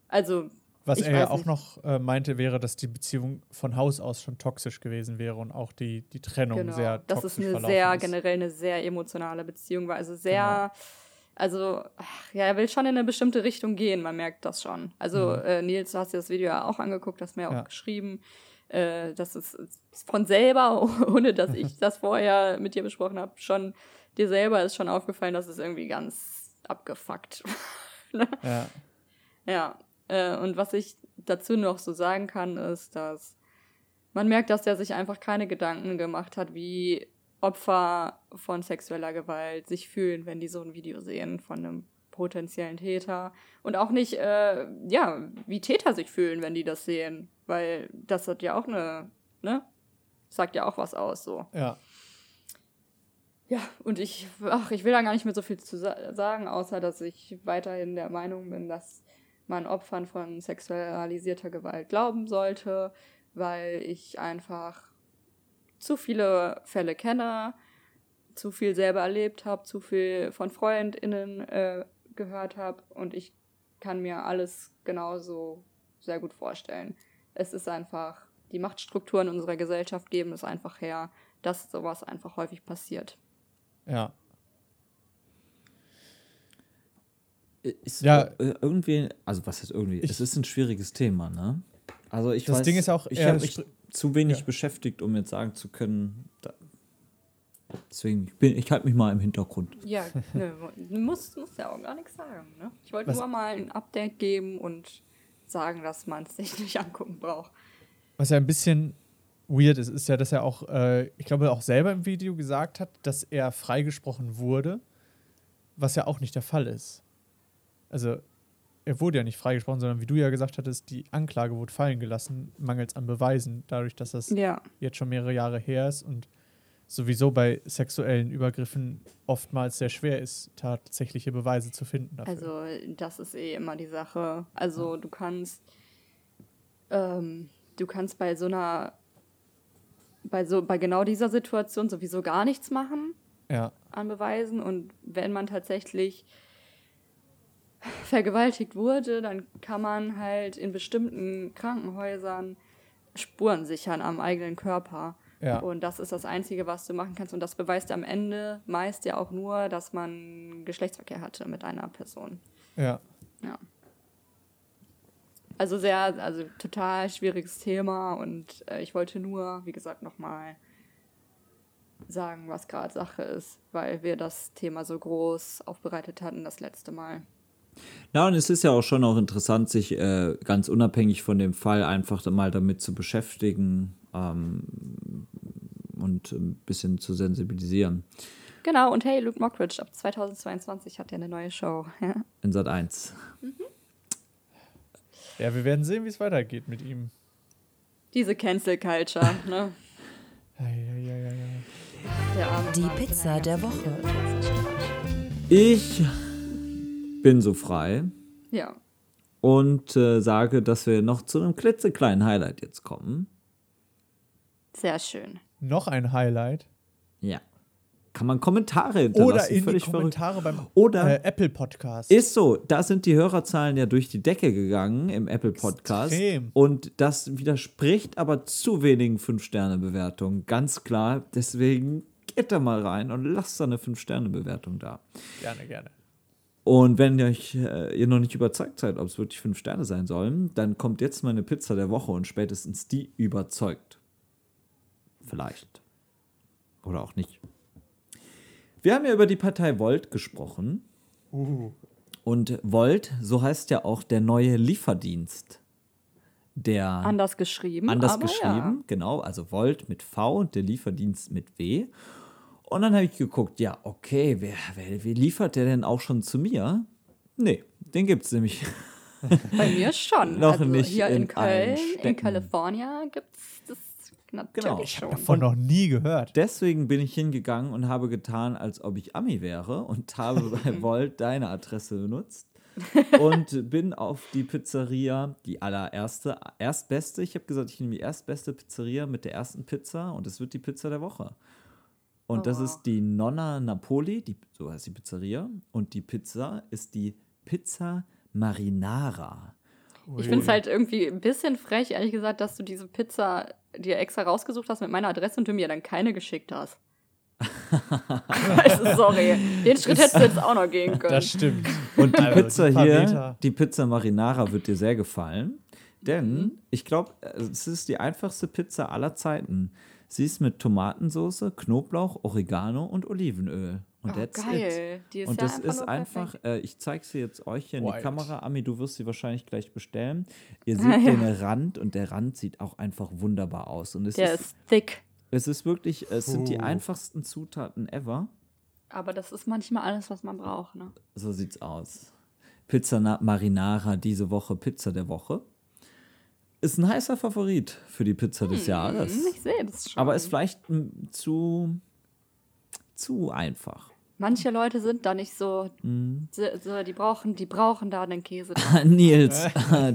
also. Was er ja auch nicht. noch äh, meinte, wäre, dass die Beziehung von Haus aus schon toxisch gewesen wäre und auch die, die Trennung genau. sehr toxisch Das ist eine sehr, ist. generell eine sehr emotionale Beziehung war. Also sehr. Genau. Also, ach, ja, er will schon in eine bestimmte Richtung gehen, man merkt das schon. Also, mhm. äh, Nils, du hast dir das Video ja auch angeguckt, hast mir ja auch geschrieben. Äh, dass es von selber, ohne dass ich das vorher mit dir besprochen habe, schon dir selber ist schon aufgefallen, dass es irgendwie ganz abgefuckt. ne? Ja. Ja, äh, und was ich dazu noch so sagen kann, ist, dass man merkt, dass der sich einfach keine Gedanken gemacht hat, wie Opfer von sexueller Gewalt sich fühlen, wenn die so ein Video sehen von einem potenziellen Täter. Und auch nicht, äh, ja, wie Täter sich fühlen, wenn die das sehen. Weil das hat ja auch eine, ne? Sagt ja auch was aus, so. Ja. Ja, und ich, ach, ich will da gar nicht mehr so viel zu sa sagen, außer dass ich weiterhin der Meinung bin, dass man Opfern von sexualisierter Gewalt glauben sollte, weil ich einfach zu viele Fälle kenne, zu viel selber erlebt habe, zu viel von FreundInnen äh, gehört habe und ich kann mir alles genauso sehr gut vorstellen. Es ist einfach, die Machtstrukturen unserer Gesellschaft geben es einfach her, dass sowas einfach häufig passiert. Ja. Ist Ja. äh, irgendwie, also was ist irgendwie? Ich- es ist ein schwieriges Thema, ne? Also ich Das weiß, Ding ist auch, ich er habe mich zu wenig Ja. beschäftigt, um jetzt sagen zu können. Da, deswegen ich bin ich halte mich mal im Hintergrund. Ja, ne, du musst, musst ja auch gar nichts sagen. Ne? Ich wollte nur mal ein Update geben und sagen, dass man es sich nicht angucken braucht. Was ja ein bisschen weird ist, ist ja, dass er auch, äh, ich glaube, auch selber im Video gesagt hat, dass er freigesprochen wurde, was ja auch nicht der Fall ist. Also, er wurde ja nicht freigesprochen, sondern wie du ja gesagt hattest, die Anklage wurde fallen gelassen, mangels an Beweisen, dadurch, dass das Ja, jetzt schon mehrere Jahre her ist und sowieso bei sexuellen Übergriffen oftmals sehr schwer ist, tatsächliche Beweise zu finden. Dafür. also das ist eh immer die Sache. Also du kannst, ähm, du kannst bei so einer, bei so, bei genau dieser Situation sowieso gar nichts machen. ja, an Beweisen und wenn man tatsächlich vergewaltigt wurde, dann kann man halt in bestimmten Krankenhäusern Spuren sichern am eigenen Körper. Ja. Und das ist das Einzige, was du machen kannst. Und das beweist am Ende meist ja auch nur, dass man Geschlechtsverkehr hatte mit einer Person. ja. Ja. Also sehr, also total schwieriges Thema und äh, ich wollte nur, wie gesagt, nochmal sagen, was gerade Sache ist, weil wir das Thema so groß aufbereitet hatten das letzte Mal. Ja, und es ist ja auch schon auch interessant, sich äh, ganz unabhängig von dem Fall einfach mal damit zu beschäftigen ähm, und ein bisschen zu sensibilisieren. Genau, und hey, Luke Mockridge, ab 2022 hat er eine neue Show. Ja. In Sat 1. Ja, wir werden sehen, wie es weitergeht mit ihm. Diese Cancel Culture, ne? Die. Pizza der Woche. Ich bin so frei Ja. und äh, sage, dass wir noch zu einem klitzekleinen Highlight jetzt kommen. Sehr schön. Noch ein Highlight. Ja. Kann man Kommentare hinterlassen. Oder in die völlig verrückt. Kommentare beim Oder- äh, Apple Podcast. Ist so, da sind die Hörerzahlen ja durch die Decke gegangen im Apple Podcast. Extrem. Und das widerspricht aber zu wenigen 5-Sterne-Bewertungen. Ganz klar. Deswegen geht da mal rein und lasst da eine 5-Sterne-Bewertung da. gerne, gerne. Und wenn ihr euch äh, ihr noch nicht überzeugt seid, ob es wirklich 5 Sterne sein sollen, dann kommt jetzt meine Pizza der Woche und spätestens die überzeugt. Vielleicht. Oder auch nicht. Wir haben ja über die Partei Volt gesprochen. Und Volt, so heißt ja auch der neue Lieferdienst. Der Anders geschrieben. anders geschrieben, genau, also Volt mit V und der Lieferdienst mit W. Und dann habe ich geguckt, ja, okay, wer, wer, wer liefert der denn auch schon zu mir? Nee, den gibt es nämlich. Ja. Bei mir schon. Noch also nicht hier in, in Köln, in. Kalifornien gibt es das natürlich Genau. schon. Davon noch nie gehört. Deswegen bin ich hingegangen und habe getan, als ob ich Ami wäre und habe bei Volt deine Adresse benutzt und bin auf die Pizzeria, die allererste, erstbeste. Ich habe gesagt, ich nehme die erstbeste Pizzeria mit der ersten Pizza und es wird die Pizza der Woche. Und Oh, das wow. ist die Nonna Napoli, die, so heißt die Pizzeria. Und die Pizza ist die Pizza Marinara. Ich finde es halt irgendwie ein bisschen frech, ehrlich gesagt, dass du diese Pizza dir extra rausgesucht hast mit meiner Adresse und du mir dann keine geschickt hast. also, sorry. Den Schritt hättest du jetzt auch noch gehen können. Das stimmt. Und die Also, Pizza die hier, Meter. die Pizza Marinara wird dir sehr gefallen. Denn ich glaube, es ist die einfachste Pizza aller Zeiten. Sie ist mit Tomatensauce, Knoblauch, Oregano und Olivenöl. Und Oh, that's geil. it. Die ist und ja das einfach ist einfach, äh, ich zeige sie jetzt euch hier in die White. Kamera. Ami, du wirst sie wahrscheinlich gleich bestellen. Ihr seht Ah, ja. den Rand und der Rand sieht auch einfach wunderbar aus. Und es, Der ist, ist thick. es ist wirklich, es sind die einfachsten Zutaten ever. Aber das ist manchmal alles, was man braucht, ne? So sieht's aus. Pizza Na- Marinara diese Woche, Pizza der Woche. Ist ein heißer Favorit für die Pizza des Jahres. Hm, Ich sehe das schon. Aber ist vielleicht mm, zu, zu einfach. Manche Leute sind da nicht so, Mhm. so, die brauchen, die brauchen da den Käse. Nils,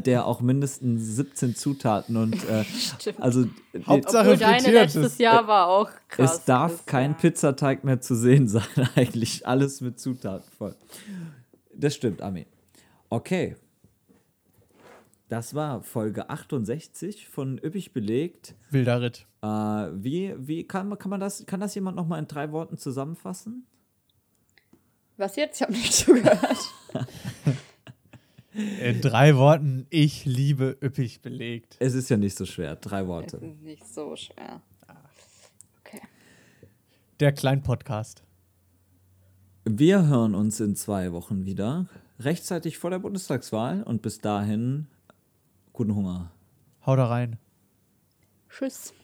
der auch mindestens 17 Zutaten und äh, also Hauptsache Obwohl deine letztes ist- Jahr war auch krass. es darf kein war- Pizzateig mehr zu sehen sein, eigentlich alles mit Zutaten voll. Das stimmt, Ami. Okay. Das war Folge 68 von Üppig belegt. Wilder Ritt. Äh, wie wie kann, man- kann man das, kann das jemand noch mal in drei Worten zusammenfassen? Was jetzt? Ich habe nicht zugehört. In drei Worten, ich liebe üppig belegt. Es ist ja nicht so schwer. Drei Worte. ist nicht so schwer. Okay. Der Klein-Podcast. Wir hören uns in zwei Wochen wieder, rechtzeitig vor der Bundestagswahl und bis dahin guten Hunger. Hau da rein. Tschüss.